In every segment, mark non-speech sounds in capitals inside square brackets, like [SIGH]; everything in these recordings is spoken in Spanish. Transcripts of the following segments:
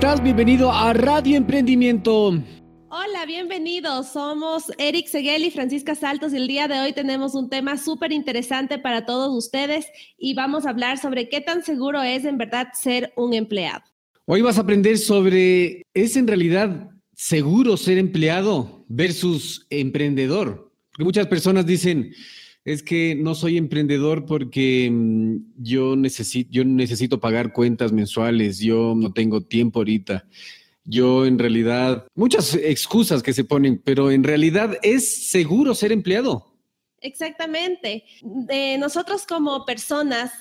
Hola, ¿cómo estás? Bienvenido a Radio Emprendimiento. Hola, bienvenidos. Somos Eric Seguel y Francisca Saltos y el día de hoy tenemos un tema súper interesante para todos ustedes y vamos a hablar sobre qué tan seguro es en verdad ser un empleado. Hoy vas a aprender sobre, ¿es en realidad seguro ser empleado versus emprendedor? Porque muchas personas dicen, es que no soy emprendedor porque mm, yo necesito, yo necesito pagar cuentas mensuales, yo no tengo tiempo ahorita. Yo en realidad, muchas excusas que se ponen, pero en realidad es seguro ser empleado. Exactamente. nosotros como personas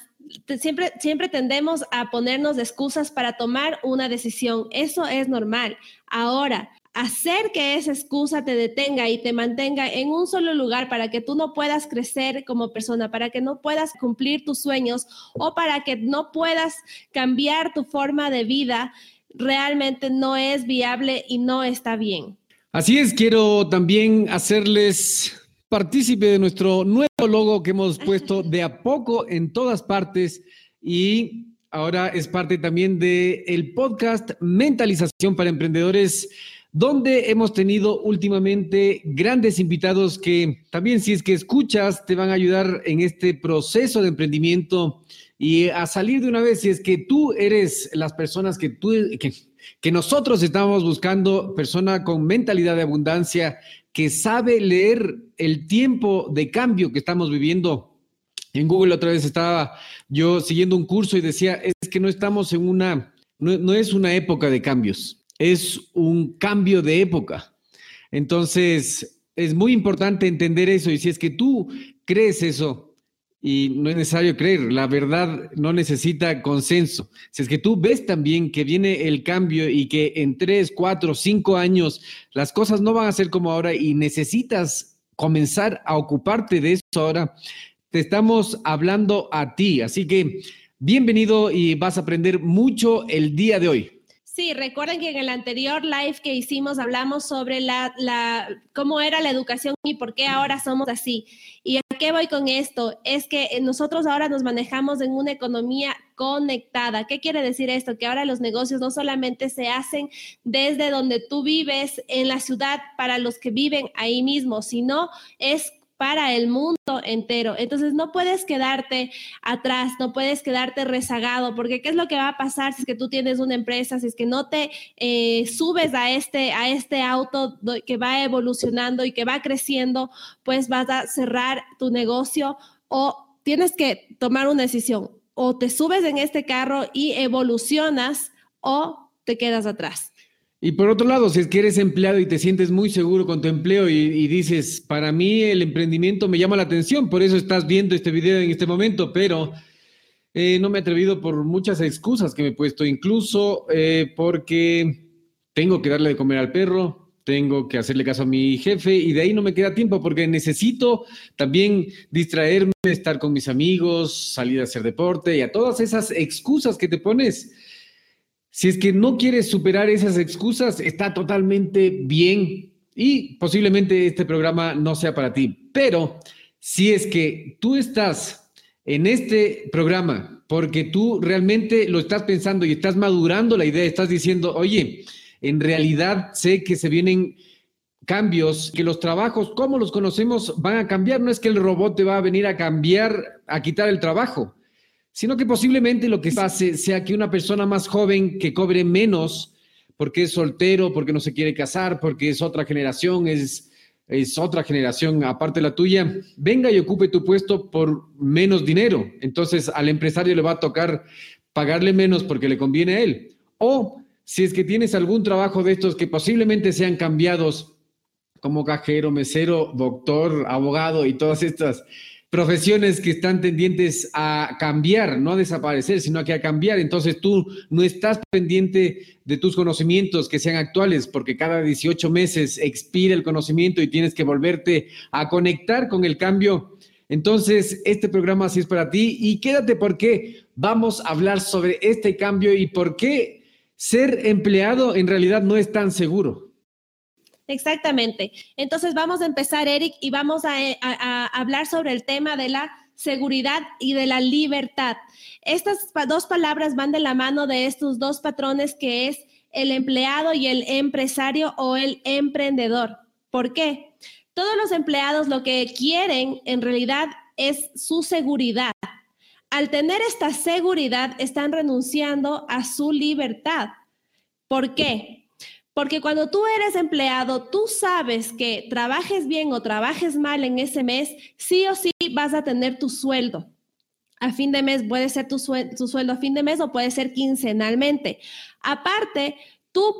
siempre, siempre tendemos a ponernos excusas para tomar una decisión. Eso es normal. Ahora, hacer que esa excusa te detenga y te mantenga en un solo lugar para que tú no puedas crecer como persona, para que no puedas cumplir tus sueños o para que no puedas cambiar tu forma de vida, realmente no es viable y no está bien. Así es, quiero también hacerles partícipe de nuestro nuevo logo que hemos puesto [LAUGHS] de a poco en todas partes y ahora es parte también del el podcast Mentalización para Emprendedores donde hemos tenido últimamente grandes invitados que también si es que escuchas te van a ayudar en este proceso de emprendimiento y a salir de una vez si es que tú eres las personas que tú que, nosotros estamos buscando, persona con mentalidad de abundancia que sabe leer el tiempo de cambio que estamos viviendo. En Google otra vez estaba yo siguiendo un curso y decía, es que no estamos en una, no es una época de cambios, es un cambio de época. Entonces, es muy importante entender eso y si es que tú crees eso, y no es necesario creer, la verdad no necesita consenso. Si es que tú ves también que viene el cambio y que en tres, cuatro, cinco años las cosas no van a ser como ahora y necesitas comenzar a ocuparte de eso ahora, te estamos hablando a ti. Así que bienvenido y vas a aprender mucho el día de hoy. Sí, recuerden que en el anterior live que hicimos hablamos sobre la, cómo era la educación y por qué ahora somos así. ¿Y a qué voy con esto? Es que nosotros ahora nos manejamos en una economía conectada. ¿Qué quiere decir esto? Que ahora los negocios no solamente se hacen desde donde tú vives en la ciudad para los que viven ahí mismo, sino es para el mundo entero. Entonces no puedes quedarte atrás, no puedes quedarte rezagado, porque ¿qué es lo que va a pasar si es que tú tienes una empresa, si es que no te eh, subes a este, a este auto que va evolucionando y que va creciendo, pues vas a cerrar tu negocio o tienes que tomar una decisión, o te subes en este carro y evolucionas o te quedas atrás. Y por otro lado, si es que eres empleado y te sientes muy seguro con tu empleo y, dices, para mí el emprendimiento me llama la atención, por eso estás viendo este video en este momento, pero eh, no me he atrevido por muchas excusas que me he puesto, incluso eh, porque tengo que darle de comer al perro, tengo que hacerle caso a mi jefe y de ahí no me queda tiempo porque necesito también distraerme, estar con mis amigos, salir a hacer deporte y a todas esas excusas que te pones si es que no quieres superar esas excusas, está totalmente bien y posiblemente este programa no sea para ti. Pero si es que tú estás en este programa porque tú realmente lo estás pensando y estás madurando la idea, estás diciendo, oye, en realidad sé que se vienen cambios, que los trabajos como los conocemos van a cambiar, no es que el robot te va a venir a cambiar, a quitar el trabajo sino que posiblemente lo que pase sea que una persona más joven que cobre menos porque es soltero, porque no se quiere casar, porque es otra generación, es, es otra generación aparte de la tuya, venga y ocupe tu puesto por menos dinero. Entonces al empresario le va a tocar pagarle menos porque le conviene a él. O si es que tienes algún trabajo de estos que posiblemente sean cambiados como cajero, mesero, doctor, abogado y todas estas profesiones que están tendientes a cambiar, no a desaparecer, sino que a cambiar. Entonces tú no estás pendiente de tus conocimientos que sean actuales, porque cada 18 meses expira el conocimiento y tienes que volverte a conectar con el cambio. Entonces, este programa sí es para ti y quédate porque vamos a hablar sobre este cambio y por qué ser empleado en realidad no es tan seguro. Exactamente. Entonces vamos a empezar, Eric, y vamos a, hablar sobre el tema de la seguridad y de la libertad. Estas dos palabras van de la mano de estos dos patrones que es el empleado y el empresario o el emprendedor. ¿Por qué? Todos los empleados lo que quieren en realidad es su seguridad. Al tener esta seguridad están renunciando a su libertad. ¿Por qué? Porque cuando tú eres empleado, tú sabes que trabajes bien o trabajes mal en ese mes, sí o sí vas a tener tu sueldo. A fin de mes puede ser tu, sueldo a fin de mes o puede ser quincenalmente. Aparte, tu,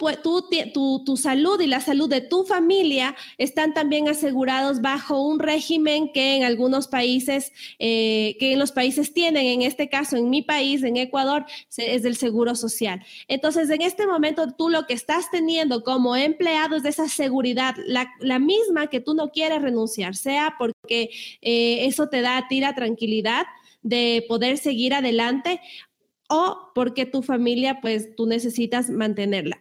tu, salud y la salud de tu familia están también asegurados bajo un régimen que en algunos países, eh, que en los países tienen, en este caso en mi país, en Ecuador, es del seguro social. Entonces, en este momento, tú lo que estás teniendo como empleado es de esa seguridad, la, misma que tú no quieres renunciar, sea porque eh, eso te da a la tranquilidad de poder seguir adelante o porque tu familia, pues tú necesitas mantenerla.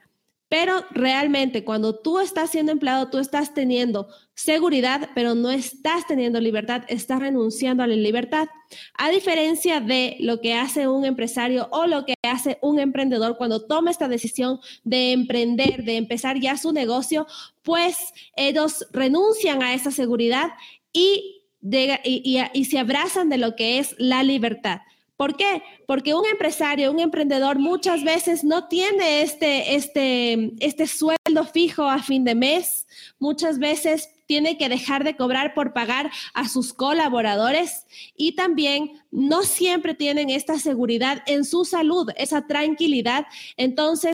Pero realmente cuando tú estás siendo empleado, tú estás teniendo seguridad, pero no estás teniendo libertad, estás renunciando a la libertad. A diferencia de lo que hace un empresario o lo que hace un emprendedor cuando toma esta decisión de emprender, de empezar ya su negocio, pues ellos renuncian a esa seguridad y, y se abrazan de lo que es la libertad. ¿Por qué? Porque un empresario, un emprendedor muchas veces no tiene este, este, este sueldo fijo a fin de mes. Muchas veces tiene que dejar de cobrar por pagar a sus colaboradores y también no siempre tienen esta seguridad en su salud, esa tranquilidad. Entonces,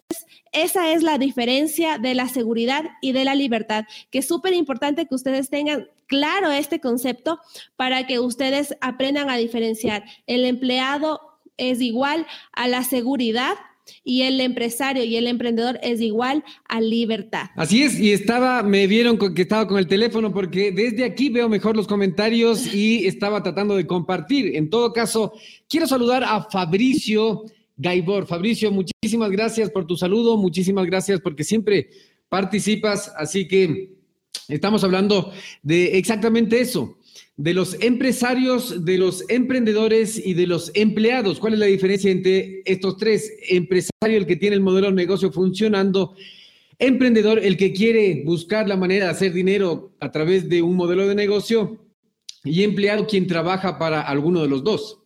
esa es la diferencia de la seguridad y de la libertad, que es súper importante que ustedes tengan claro este concepto para que ustedes aprendan a diferenciar. El empleado es igual a la seguridad y el empresario y el emprendedor es igual a libertad. Así es, y estaba, me vieron que estaba con el teléfono porque desde aquí veo mejor los comentarios y estaba tratando de compartir. En todo caso, quiero saludar a Fabricio Gaibor. Fabricio, muchísimas gracias por tu saludo, muchísimas gracias porque siempre participas, así que Estamos hablando de exactamente eso, de los empresarios, de los emprendedores y de los empleados. ¿Cuál es la diferencia entre estos tres? Empresario, el que tiene el modelo de negocio funcionando, emprendedor, el que quiere buscar la manera de hacer dinero a través de un modelo de negocio, y empleado, quien trabaja para alguno de los dos,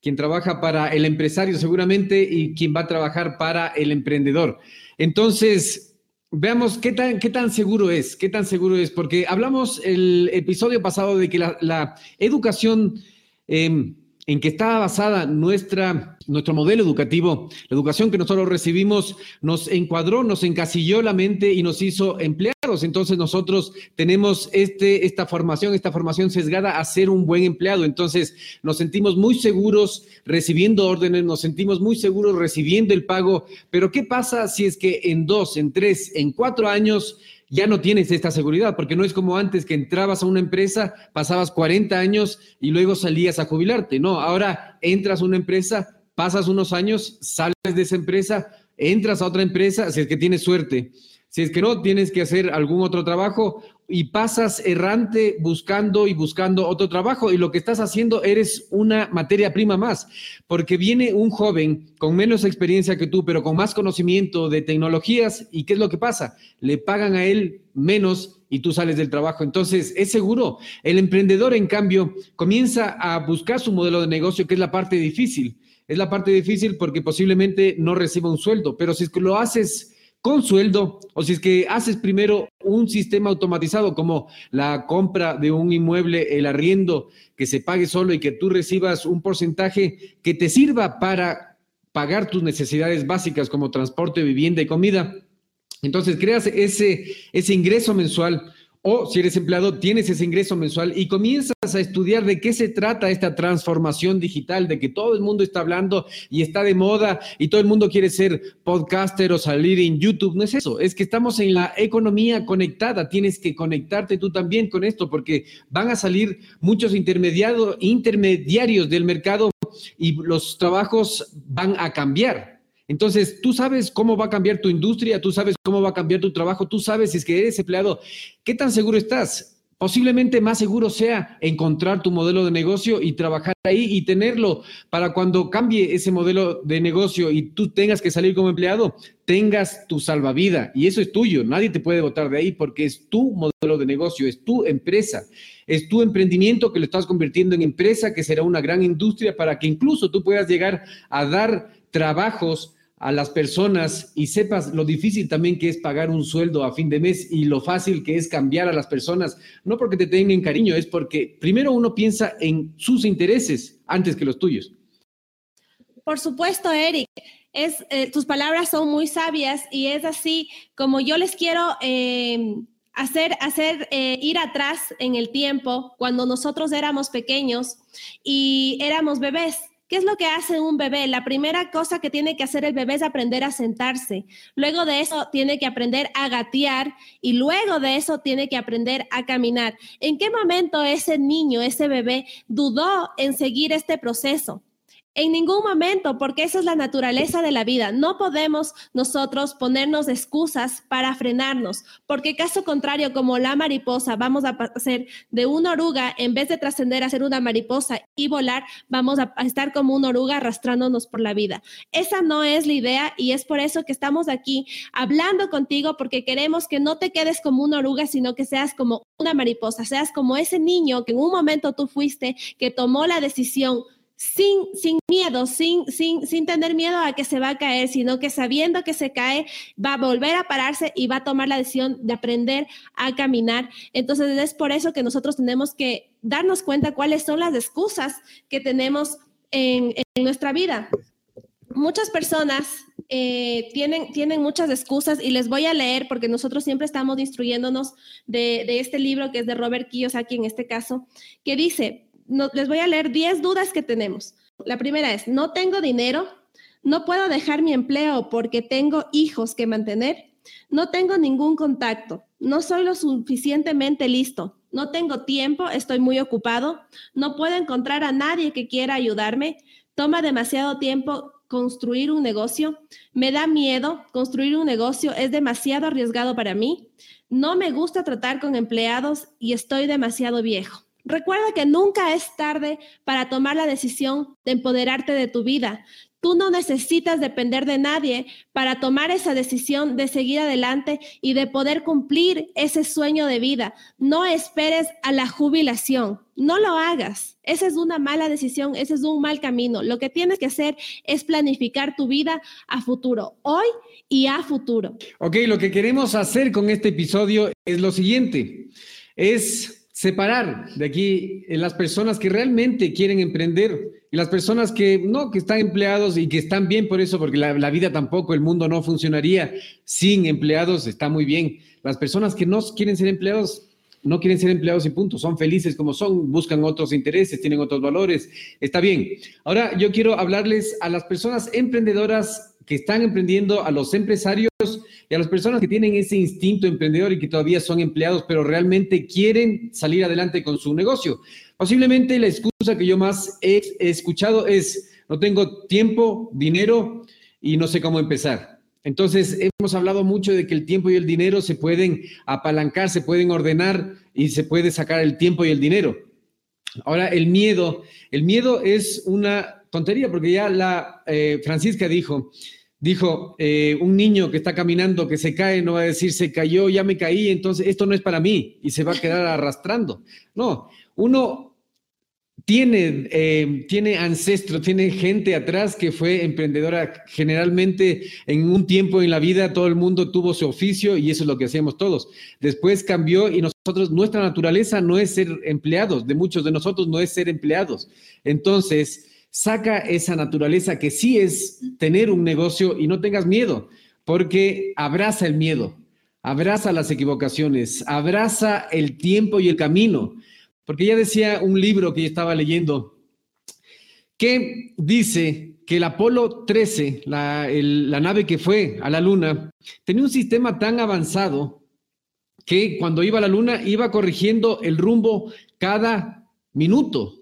quien trabaja para el empresario seguramente y quien va a trabajar para el emprendedor. Entonces, Veamos qué tan, qué tan seguro es, qué tan seguro es, porque hablamos el episodio pasado de que la, educación em, en que está basada nuestra, nuestro modelo educativo, la educación que nosotros recibimos, nos encuadró, nos encasilló la mente y nos hizo empleados. Entonces nosotros tenemos este, esta formación, esta formación sesgada a ser un buen empleado. Entonces nos sentimos muy seguros recibiendo órdenes, nos sentimos muy seguros recibiendo el pago. Pero ¿qué pasa si es que en dos, en tres, en cuatro años ya no tienes esta seguridad, porque no es como antes que entrabas a una empresa, pasabas 40 años y luego salías a jubilarte. No, ahora entras a una empresa, pasas unos años, sales de esa empresa, entras a otra empresa, si es que tienes suerte. Si es que no, tienes que hacer algún otro trabajo y pasas errante buscando y buscando otro trabajo y lo que estás haciendo eres una materia prima más, porque viene un joven con menos experiencia que tú, pero con más conocimiento de tecnologías y ¿qué es lo que pasa? Le pagan a él menos y tú sales del trabajo. Entonces, es seguro. El emprendedor, en cambio, comienza a buscar su modelo de negocio, que es la parte difícil. Es la parte difícil porque posiblemente no reciba un sueldo, pero si es que lo haces con sueldo, o si es que haces primero un sistema automatizado como la compra de un inmueble, el arriendo, que se pague solo y que tú recibas un porcentaje que te sirva para pagar tus necesidades básicas como transporte, vivienda y comida. Entonces creas ese, ese ingreso mensual o si eres empleado, tienes ese ingreso mensual y comienzas a estudiar de qué se trata esta transformación digital, de que todo el mundo está hablando y está de moda y todo el mundo quiere ser podcaster o salir en YouTube. No es eso, es que estamos en la economía conectada. Tienes que conectarte tú también con esto porque van a salir muchos intermediarios del mercado y los trabajos van a cambiar. Entonces, tú sabes cómo va a cambiar tu industria, tú sabes cómo va a cambiar tu trabajo, tú sabes si es que eres empleado, ¿qué tan seguro estás? Posiblemente más seguro sea encontrar tu modelo de negocio y trabajar ahí y tenerlo para cuando cambie ese modelo de negocio y tú tengas que salir como empleado, tengas tu salvavidas y eso es tuyo. Nadie te puede votar de ahí porque es tu modelo de negocio, es tu empresa, es tu emprendimiento que lo estás convirtiendo en empresa que será una gran industria para que incluso tú puedas llegar a dar trabajos a las personas y sepas lo difícil también que es pagar un sueldo a fin de mes y lo fácil que es cambiar a las personas, no porque te tengan cariño, es porque primero uno piensa en sus intereses antes que los tuyos. Por supuesto, Eric. Eh, tus palabras son muy sabias y es así como yo les quiero eh, hacer, hacer eh, ir atrás en el tiempo cuando nosotros éramos pequeños y éramos bebés ¿Qué es lo que hace un bebé? La primera cosa que tiene que hacer el bebé es aprender a sentarse. Luego de eso tiene que aprender a gatear y luego de eso tiene que aprender a caminar. ¿En qué momento ese niño, ese bebé, dudó en seguir este proceso? En ningún momento, porque esa es la naturaleza de la vida. No podemos nosotros ponernos excusas para frenarnos, porque caso contrario, como la mariposa, vamos a hacer de una oruga, en vez de trascender a ser una mariposa y volar, vamos a estar como una oruga arrastrándonos por la vida. Esa no es la idea y es por eso que estamos aquí hablando contigo, porque queremos que no te quedes como una oruga, sino que seas como una mariposa, seas como ese niño que en un momento tú fuiste, que tomó la decisión sin, sin miedo, sin, sin, sin tener miedo a que se va a caer, sino que sabiendo que se cae, va a volver a pararse y va a tomar la decisión de aprender a caminar. Entonces es por eso que nosotros tenemos que darnos cuenta cuáles son las excusas que tenemos en, nuestra vida. Muchas personas eh, tienen, tienen muchas excusas y les voy a leer porque nosotros siempre estamos instruyéndonos de, de este libro que es de Robert Kiyosaki en este caso, que dice, les voy a leer 10 dudas que tenemos. La primera es, no tengo dinero, no puedo dejar mi empleo porque tengo hijos que mantener, no tengo ningún contacto, no soy lo suficientemente listo, no tengo tiempo, estoy muy ocupado, no puedo encontrar a nadie que quiera ayudarme, toma demasiado tiempo construir un negocio, me da miedo, construir un negocio es demasiado arriesgado para mí, no me gusta tratar con empleados y estoy demasiado viejo. Recuerda que nunca es tarde para tomar la decisión de empoderarte de tu vida. Tú no necesitas depender de nadie para tomar esa decisión de seguir adelante y de poder cumplir ese sueño de vida. No esperes a la jubilación. No lo hagas. Esa es una mala decisión, ese es un mal camino. Lo que tienes que hacer es planificar tu vida a futuro, hoy y a futuro. Ok, lo que queremos hacer con este episodio es lo siguiente. Es separar de aquí las personas que realmente quieren emprender y las personas que no, que están empleados y que están bien por eso, porque la, vida tampoco, el mundo no funcionaría sin empleados, está muy bien. Las personas que no quieren ser empleados, no quieren ser empleados y punto, son felices como son, buscan otros intereses, tienen otros valores, está bien. Ahora yo quiero hablarles a las personas emprendedoras que están emprendiendo, a los empresarios y a las personas que tienen ese instinto emprendedor y que todavía son empleados, pero realmente quieren salir adelante con su negocio. Posiblemente la excusa que yo más he escuchado es, no tengo tiempo, dinero y no sé cómo empezar. Entonces, hemos hablado mucho de que el tiempo y el dinero se pueden apalancar, se pueden ordenar y se puede sacar el tiempo y el dinero. Ahora, el miedo, el miedo es una tontería porque ya la eh, Francisca dijo, Dijo, eh, un niño que está caminando, que se cae, no va a decir, se cayó, ya me caí, entonces esto no es para mí y se va a quedar [LAUGHS] arrastrando. No, uno tiene, eh, tiene ancestro, tiene gente atrás que fue emprendedora. Generalmente en un tiempo en la vida todo el mundo tuvo su oficio y eso es lo que hacíamos todos. Después cambió y nosotros, nuestra naturaleza no es ser empleados, de muchos de nosotros no es ser empleados. Entonces, saca esa naturaleza que sí es tener un negocio y no tengas miedo, porque abraza el miedo, abraza las equivocaciones, abraza el tiempo y el camino. Porque ya decía un libro que yo estaba leyendo que dice que el Apolo 13, la, la nave que fue a la Luna, tenía un sistema tan avanzado que cuando iba a la Luna iba corrigiendo el rumbo cada minuto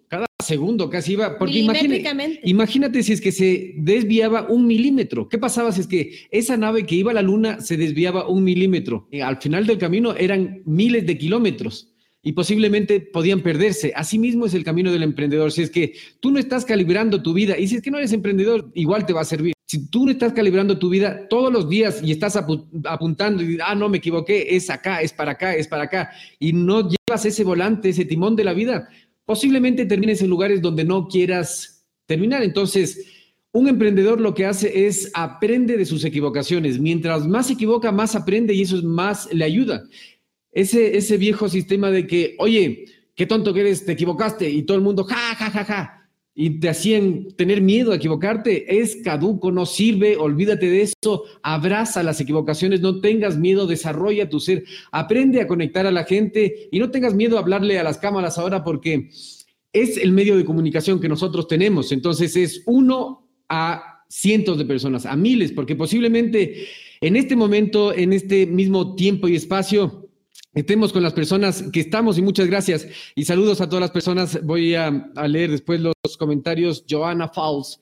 segundo casi iba, porque imagínate, imagínate si es que se desviaba un milímetro. ¿Qué pasaba si es que esa nave que iba a la luna se desviaba un milímetro? Eh, al final del camino eran miles de kilómetros. y posiblemente podían perderse. Asimismo es el camino del emprendedor. Si es que tú no estás calibrando tu vida y si es que no eres emprendedor, igual te va a servir. Si tú no estás calibrando tu vida todos los días y estás apuntando y ah, no, me equivoqué, es acá, es para acá, es para acá, y no llevas ese volante, ese timón de la vida, posiblemente termines en lugares donde no quieras terminar. Entonces, un emprendedor lo que hace es aprende de sus equivocaciones. Mientras más se equivoca, más aprende y eso es más le ayuda. Ese, ese viejo sistema de que, oye, qué tonto que eres, te equivocaste y todo el mundo, ja, ja, ja, ja y te hacían tener miedo a equivocarte, es caduco, no sirve, olvídate de eso, abraza las equivocaciones, no tengas miedo, desarrolla tu ser, aprende a conectar a la gente y no tengas miedo a hablarle a las cámaras ahora porque es el medio de comunicación que nosotros tenemos, entonces es uno a cientos de personas, a miles, porque posiblemente en este momento, en este mismo tiempo y espacio, estemos con las personas que estamos y muchas gracias. Y saludos a todas las personas. Voy a, leer después los comentarios. Joana Fauls,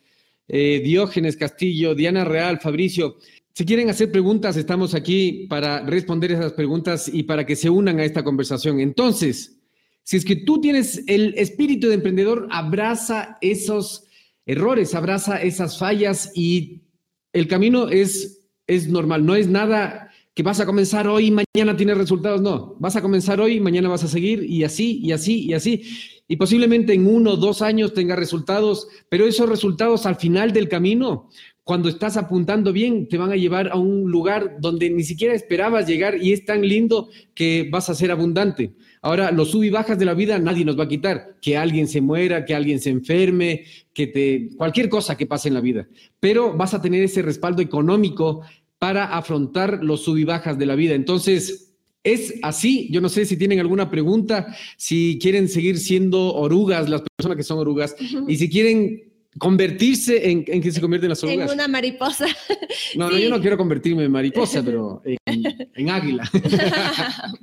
eh, Diógenes Castillo, Diana Real, Fabricio. Si quieren hacer preguntas, estamos aquí para responder esas preguntas y para que se unan a esta conversación. Entonces, si es que tú tienes el espíritu de emprendedor, abraza esos errores, abraza esas fallas y el camino es, es normal, no es nada que vas a comenzar hoy y mañana tienes resultados. No, vas a comenzar hoy y mañana vas a seguir y así, y así, y así. Y posiblemente en uno o dos años tenga resultados, pero esos resultados al final del camino, cuando estás apuntando bien, te van a llevar a un lugar donde ni siquiera esperabas llegar y es tan lindo que vas a ser abundante. Ahora, los sub y bajas de la vida nadie nos va a quitar. Que alguien se muera, que alguien se enferme, que te. cualquier cosa que pase en la vida. Pero vas a tener ese respaldo económico para afrontar los sub y bajas de la vida. Entonces, es así. Yo no sé si tienen alguna pregunta, si quieren seguir siendo orugas, las personas que son orugas, y si quieren convertirse en, en que se convierten las orugas. En una mariposa. [LAUGHS] No, no, yo no quiero convertirme en mariposa, pero en, [LAUGHS] águila. [LAUGHS]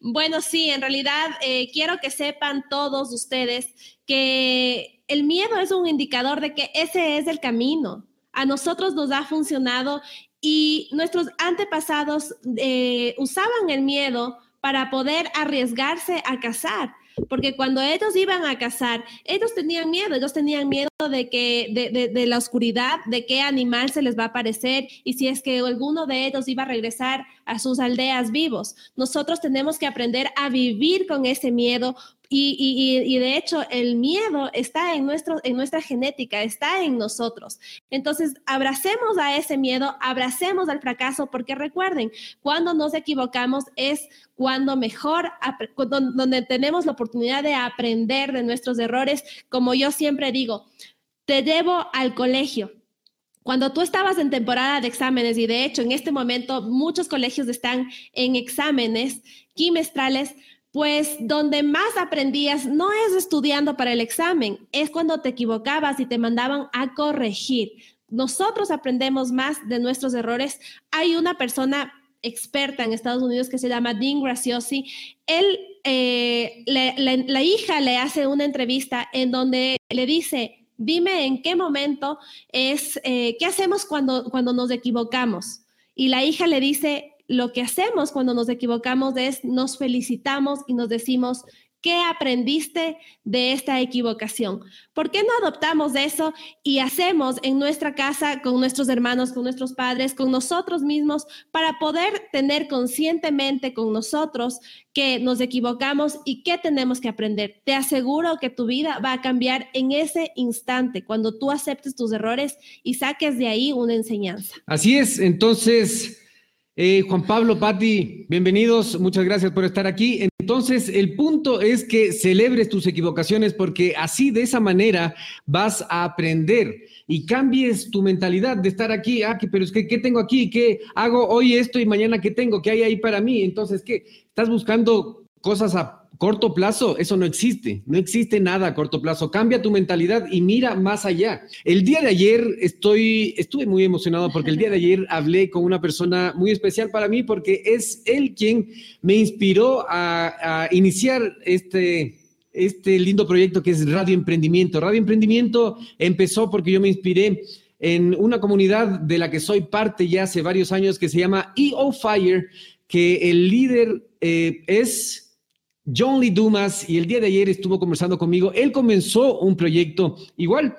Bueno, sí, en realidad eh, quiero que sepan todos ustedes que el miedo es un indicador de que ese es el camino a nosotros nos ha funcionado y nuestros antepasados eh, usaban el miedo para poder arriesgarse a cazar. Porque cuando ellos iban a cazar, ellos tenían miedo, ellos tenían miedo de que de, de, la oscuridad, de qué animal se les va a aparecer y si es que alguno de ellos iba a regresar a sus aldeas vivos. Nosotros tenemos que aprender a vivir con ese miedo y, de hecho, el miedo está en, nuestro, en nuestra genética, está en nosotros. Entonces, abracemos a ese miedo, abracemos al fracaso, porque recuerden, cuando nos equivocamos es cuando mejor, donde tenemos la oportunidad de aprender de nuestros errores. Como yo siempre digo, te debo al colegio. Cuando tú estabas en temporada de exámenes, y de hecho en este momento muchos colegios están en exámenes trimestrales, pues donde más aprendías no es estudiando para el examen, es cuando te equivocabas y te mandaban a corregir. Nosotros aprendemos más de nuestros errores. Hay una persona experta en Estados Unidos que se llama Dean Graciosi. Él, eh, la, hija le hace una entrevista en donde le dice, dime en qué momento es, eh, ¿qué hacemos cuando, cuando nos equivocamos? Y la hija le dice, lo que hacemos cuando nos equivocamos es nos felicitamos y nos decimos, ¿qué aprendiste de esta equivocación? ¿Por qué no adoptamos eso y hacemos en nuestra casa con nuestros hermanos, con nuestros padres, con nosotros mismos, para poder tener conscientemente con nosotros que nos equivocamos y qué tenemos que aprender? Te aseguro que tu vida va a cambiar en ese instante, cuando tú aceptes tus errores y saques de ahí una enseñanza. Así es, entonces... Eh, Juan Pablo, Patti, bienvenidos, muchas gracias por estar aquí. Entonces, el punto es que celebres tus equivocaciones porque así, de esa manera, vas a aprender y cambies tu mentalidad de estar aquí, ah, pero es que, ¿qué tengo aquí? ¿Qué hago hoy esto y mañana qué tengo? ¿Qué hay ahí para mí? Entonces, ¿qué? Estás buscando cosas a corto plazo, eso no existe, no existe nada a corto plazo. Cambia tu mentalidad y mira más allá. El día de ayer estoy, estuve muy emocionado porque el día de ayer hablé con una persona muy especial para mí porque es él quien me inspiró a, iniciar este, este lindo proyecto que es Radio Emprendimiento. Radio Emprendimiento empezó porque yo me inspiré en una comunidad de la que soy parte ya hace varios años que se llama EO Fire, que el líder eh, es John Lee Dumas y el día de ayer estuvo conversando conmigo. Él comenzó un proyecto igual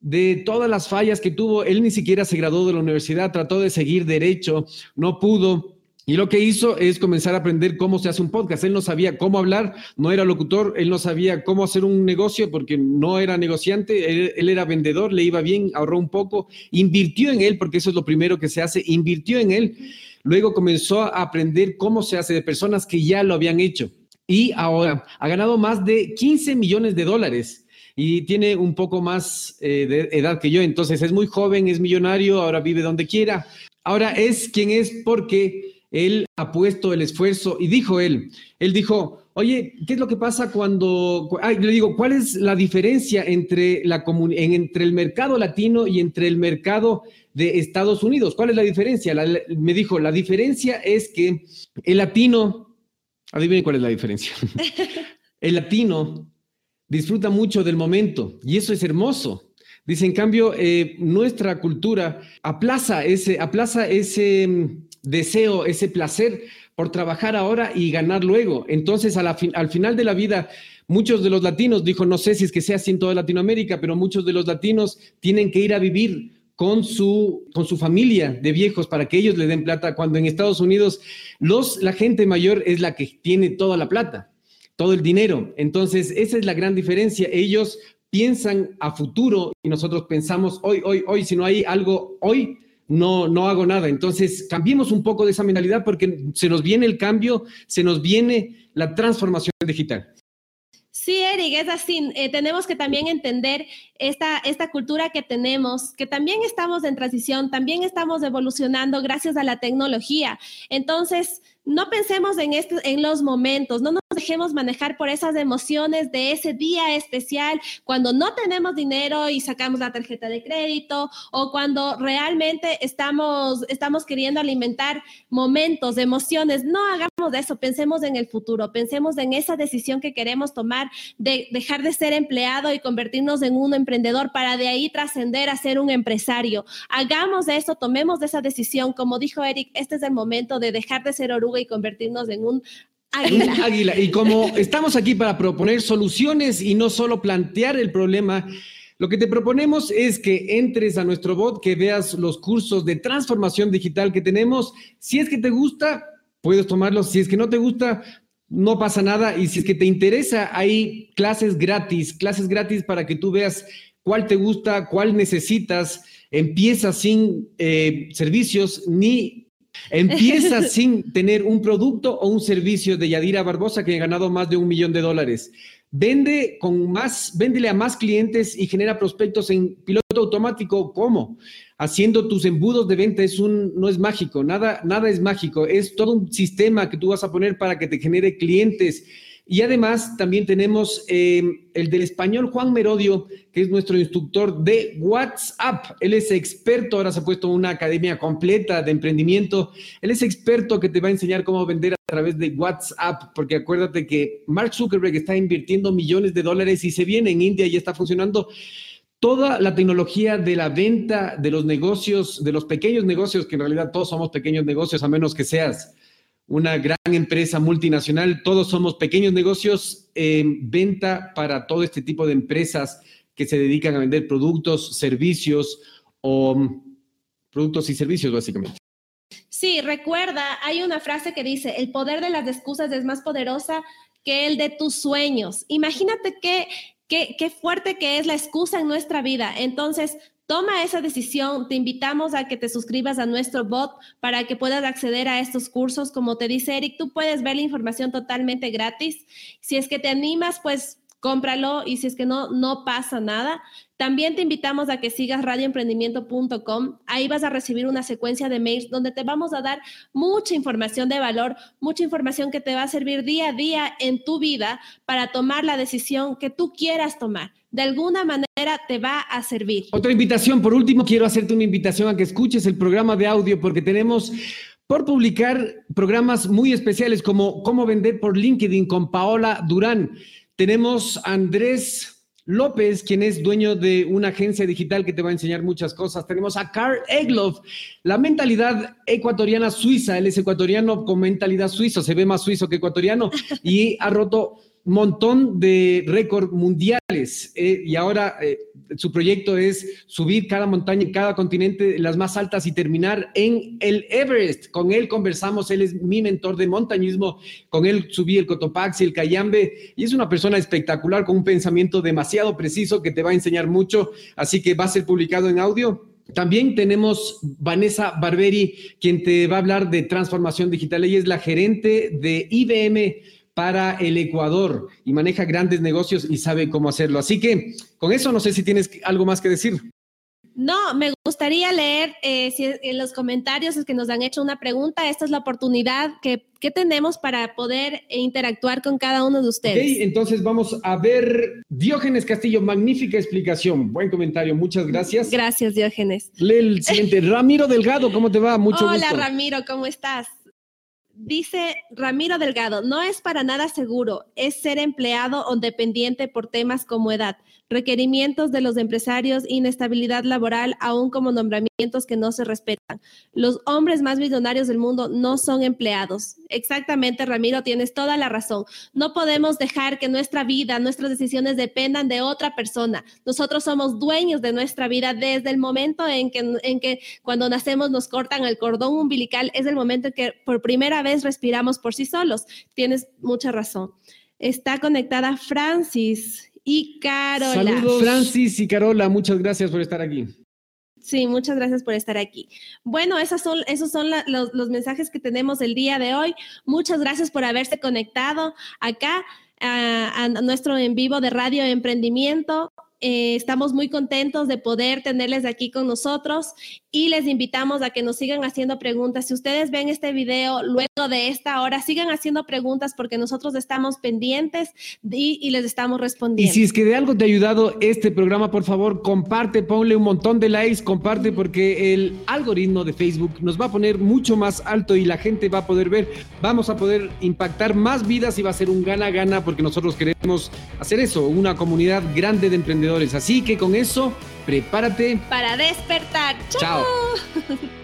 de todas las fallas que tuvo. Él ni siquiera se graduó de la universidad, trató de seguir derecho, no pudo. Y lo que hizo es comenzar a aprender cómo se hace un podcast. Él no sabía cómo hablar, no era locutor, él no sabía cómo hacer un negocio porque no era negociante, él, era vendedor, le iba bien, ahorró un poco, invirtió en él, porque eso es lo primero que se hace, invirtió en él. Luego comenzó a aprender cómo se hace de personas que ya lo habían hecho y ahora ha ganado más de 15 millones de dólares y tiene un poco más eh, de edad que yo, entonces es muy joven, es millonario, ahora vive donde quiera. Ahora es quien es porque él ha puesto el esfuerzo y dijo él, él dijo, oye, ¿qué es lo que pasa cuando, ay, le digo, ¿cuál es la diferencia entre, la entre el mercado latino y entre el mercado de Estados Unidos? ¿Cuál es la diferencia? me dijo, la diferencia es que el latino Adivinen cuál es la diferencia. [LAUGHS] El latino disfruta mucho del momento y eso es hermoso. Dice, en cambio, eh, nuestra cultura aplaza ese, aplaza ese mm, deseo, ese placer por trabajar ahora y ganar luego. Entonces, al final de la vida, muchos de los latinos, dijo, no sé si es que sea así en toda Latinoamérica, pero muchos de los latinos tienen que ir a vivir con su, con su familia de viejos para que ellos le den plata, cuando en Estados Unidos los, la gente mayor es la que tiene toda la plata, todo el dinero. Entonces, esa es la gran diferencia. Ellos piensan a futuro y nosotros pensamos hoy, hoy, hoy, si no hay algo hoy, no, no hago nada. Entonces, cambiemos un poco de esa mentalidad porque se nos viene el cambio, se nos viene la transformación digital. Sí, Eric, es así. Eh, tenemos que también entender esta, esta cultura que tenemos, que también estamos en transición, también estamos evolucionando gracias a la tecnología. Entonces, no pensemos en, este, en los momentos, no nos dejemos manejar por esas emociones de ese día especial, cuando no tenemos dinero y sacamos la tarjeta de crédito o cuando realmente estamos, estamos queriendo alimentar momentos, emociones. No hagamos eso, pensemos en el futuro, pensemos en esa decisión que queremos tomar de dejar de ser empleado y convertirnos en un emprendedor para de ahí trascender a ser un empresario. Hagamos eso, tomemos esa decisión. Como dijo Eric, este es el momento de dejar de ser oruga y convertirnos en un águila. Y como estamos aquí para proponer soluciones y no solo plantear el problema, lo que te proponemos es que entres a nuestro bot, que veas los cursos de transformación digital que tenemos. Si es que te gusta, puedes tomarlos. Si es que no te gusta, no pasa nada. Y si es que te interesa, hay clases gratis, clases gratis para que tú veas cuál te gusta, cuál necesitas. Empieza sin eh, servicios ni Empieza [LAUGHS] sin tener un producto o un servicio de Yadira Barbosa que ha ganado más de un millón de dólares. Vende con más, véndele a más clientes y genera prospectos en piloto automático. ¿Cómo? Haciendo tus embudos de venta es un, no es mágico, nada, nada es mágico. Es todo un sistema que tú vas a poner para que te genere clientes y además también tenemos eh, el del español Juan Merodio, que es nuestro instructor de WhatsApp. Él es experto, ahora se ha puesto una academia completa de emprendimiento. Él es experto que te va a enseñar cómo vender a través de WhatsApp, porque acuérdate que Mark Zuckerberg está invirtiendo millones de dólares y se viene en India y está funcionando toda la tecnología de la venta, de los negocios, de los pequeños negocios, que en realidad todos somos pequeños negocios, a menos que seas una gran empresa multinacional, todos somos pequeños negocios en venta para todo este tipo de empresas que se dedican a vender productos, servicios o mm, productos y servicios básicamente. Sí, recuerda, hay una frase que dice, el poder de las excusas es más poderosa que el de tus sueños. Imagínate qué, qué fuerte que es la excusa en nuestra vida. Entonces, Toma esa decisión. Te invitamos a que te suscribas a nuestro bot para que puedas acceder a estos cursos. Como te dice Eric, tú puedes ver la información totalmente gratis. Si es que te animas, pues cómpralo y si es que no, no pasa nada. También te invitamos a que sigas radioemprendimiento.com. Ahí vas a recibir una secuencia de mails donde te vamos a dar mucha información de valor, mucha información que te va a servir día a día en tu vida para tomar la decisión que tú quieras tomar. De alguna manera te va a servir. Otra invitación, por último, quiero hacerte una invitación a que escuches el programa de audio porque tenemos por publicar programas muy especiales como Cómo vender por LinkedIn con Paola Durán. Tenemos a Andrés López, quien es dueño de una agencia digital que te va a enseñar muchas cosas. Tenemos a Carl Egloff, la mentalidad ecuatoriana suiza. Él es ecuatoriano con mentalidad suiza, se ve más suizo que ecuatoriano [LAUGHS] y ha roto montón de récords mundiales eh, y ahora eh, su proyecto es subir cada montaña en cada continente, las más altas y terminar en el Everest. Con él conversamos, él es mi mentor de montañismo, con él subí el Cotopaxi, el Cayambe y es una persona espectacular con un pensamiento demasiado preciso que te va a enseñar mucho, así que va a ser publicado en audio. También tenemos Vanessa Barberi, quien te va a hablar de transformación digital. Ella es la gerente de IBM para el Ecuador y maneja grandes negocios y sabe cómo hacerlo. Así que con eso no sé si tienes algo más que decir. No, me gustaría leer eh, si en los comentarios es que nos han hecho una pregunta. Esta es la oportunidad que, tenemos para poder interactuar con cada uno de ustedes. Ok, entonces vamos a ver Diógenes Castillo, magnífica explicación. Buen comentario, muchas gracias. Gracias, Diógenes. Lee el siguiente. [LAUGHS] Ramiro Delgado, ¿cómo te va? Mucho Hola, Ramiro, ¿cómo estás? Dice Ramiro Delgado, no es para nada seguro, es ser empleado o dependiente por temas como edad, requerimientos de los empresarios, inestabilidad laboral, aún como nombramientos que no se respetan. Los hombres más millonarios del mundo no son empleados. Exactamente, Ramiro, tienes toda la razón. No podemos dejar que nuestra vida, nuestras decisiones dependan de otra persona. Nosotros somos dueños de nuestra vida desde el momento en que, en que cuando nacemos nos cortan el cordón umbilical, es el momento en que por primera vez respiramos por sí solos. Tienes mucha razón. Está conectada Francis y Carola. Saludos, Francis y Carola, muchas gracias por estar aquí. Sí, muchas gracias por estar aquí. Bueno, esos son, esos son los, mensajes que tenemos el día de hoy. Muchas gracias por haberse conectado acá a, a nuestro en vivo de Radio Emprendimiento. Eh, estamos muy contentos de poder tenerles aquí con nosotros y les invitamos a que nos sigan haciendo preguntas. Si ustedes ven este video luego de esta hora, sigan haciendo preguntas porque nosotros estamos pendientes y, les estamos respondiendo. Y si es que de algo te ha ayudado este programa, por favor, comparte, ponle un montón de likes, comparte porque el algoritmo de Facebook nos va a poner mucho más alto y la gente va a poder ver, vamos a poder impactar más vidas y va a ser un gana-gana porque nosotros queremos hacer eso, una comunidad grande de emprendedores Así que con eso, prepárate para despertar. Chao. [LAUGHS]